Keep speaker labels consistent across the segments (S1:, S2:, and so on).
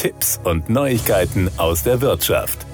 S1: Tipps und Neuigkeiten aus der Wirtschaft.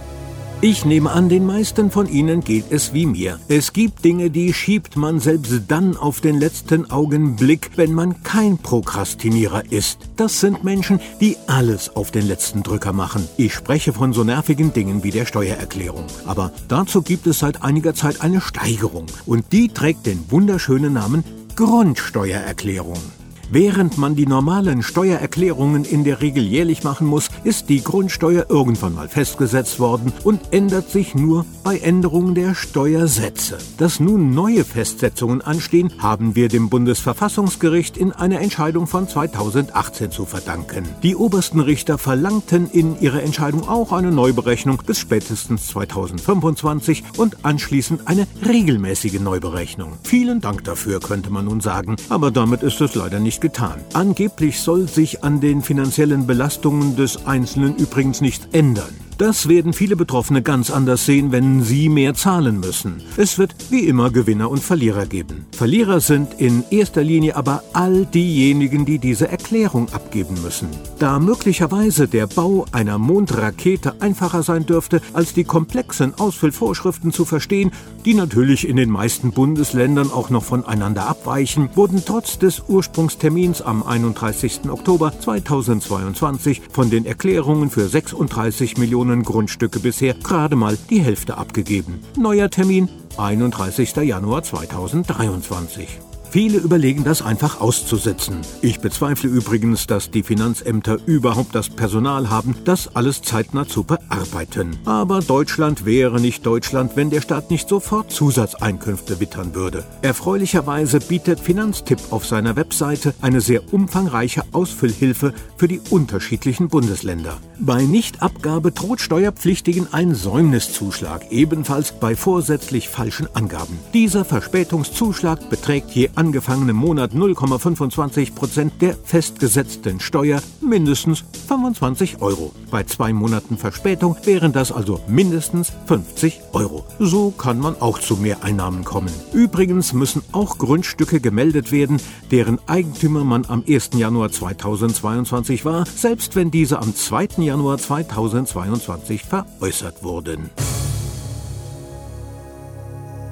S2: Ich nehme an, den meisten von Ihnen geht es wie mir. Es gibt Dinge, die schiebt man selbst dann auf den letzten Augenblick, wenn man kein Prokrastinierer ist. Das sind Menschen, die alles auf den letzten Drücker machen. Ich spreche von so nervigen Dingen wie der Steuererklärung. Aber dazu gibt es seit einiger Zeit eine Steigerung. Und die trägt den wunderschönen Namen Grundsteuererklärung. Während man die normalen Steuererklärungen in der Regel jährlich machen muss, ist die Grundsteuer irgendwann mal festgesetzt worden und ändert sich nur bei Änderungen der Steuersätze. Dass nun neue Festsetzungen anstehen, haben wir dem Bundesverfassungsgericht in einer Entscheidung von 2018 zu verdanken. Die obersten Richter verlangten in ihrer Entscheidung auch eine Neuberechnung bis spätestens 2025 und anschließend eine regelmäßige Neuberechnung. Vielen Dank dafür, könnte man nun sagen, aber damit ist es leider nicht nicht getan. Angeblich soll sich an den finanziellen Belastungen des Einzelnen übrigens nichts ändern. Das werden viele Betroffene ganz anders sehen, wenn sie mehr zahlen müssen. Es wird wie immer Gewinner und Verlierer geben. Verlierer sind in erster Linie aber all diejenigen, die diese Erklärung abgeben müssen. Da möglicherweise der Bau einer Mondrakete einfacher sein dürfte, als die komplexen Ausfüllvorschriften zu verstehen, die natürlich in den meisten Bundesländern auch noch voneinander abweichen, wurden trotz des Ursprungstermins am 31. Oktober 2022 von den Erklärungen für 36 Millionen Millionen Grundstücke bisher gerade mal die Hälfte abgegeben. Neuer Termin 31. Januar 2023. Viele überlegen, das einfach auszusetzen. Ich bezweifle übrigens, dass die Finanzämter überhaupt das Personal haben, das alles zeitnah zu bearbeiten. Aber Deutschland wäre nicht Deutschland, wenn der Staat nicht sofort Zusatzeinkünfte wittern würde. Erfreulicherweise bietet Finanztipp auf seiner Webseite eine sehr umfangreiche Ausfüllhilfe für die unterschiedlichen Bundesländer. Bei Nichtabgabe droht Steuerpflichtigen ein Säumniszuschlag, ebenfalls bei vorsätzlich falschen Angaben. Dieser Verspätungszuschlag beträgt je angefangenen Monat 0,25 Prozent der festgesetzten Steuer, mindestens 25 Euro. Bei zwei Monaten Verspätung wären das also mindestens 50 Euro. So kann man auch zu Mehreinnahmen kommen. Übrigens müssen auch Grundstücke gemeldet werden, deren Eigentümer man am 1. Januar 2022 war, selbst wenn diese am 2. Januar 2022 veräußert wurden.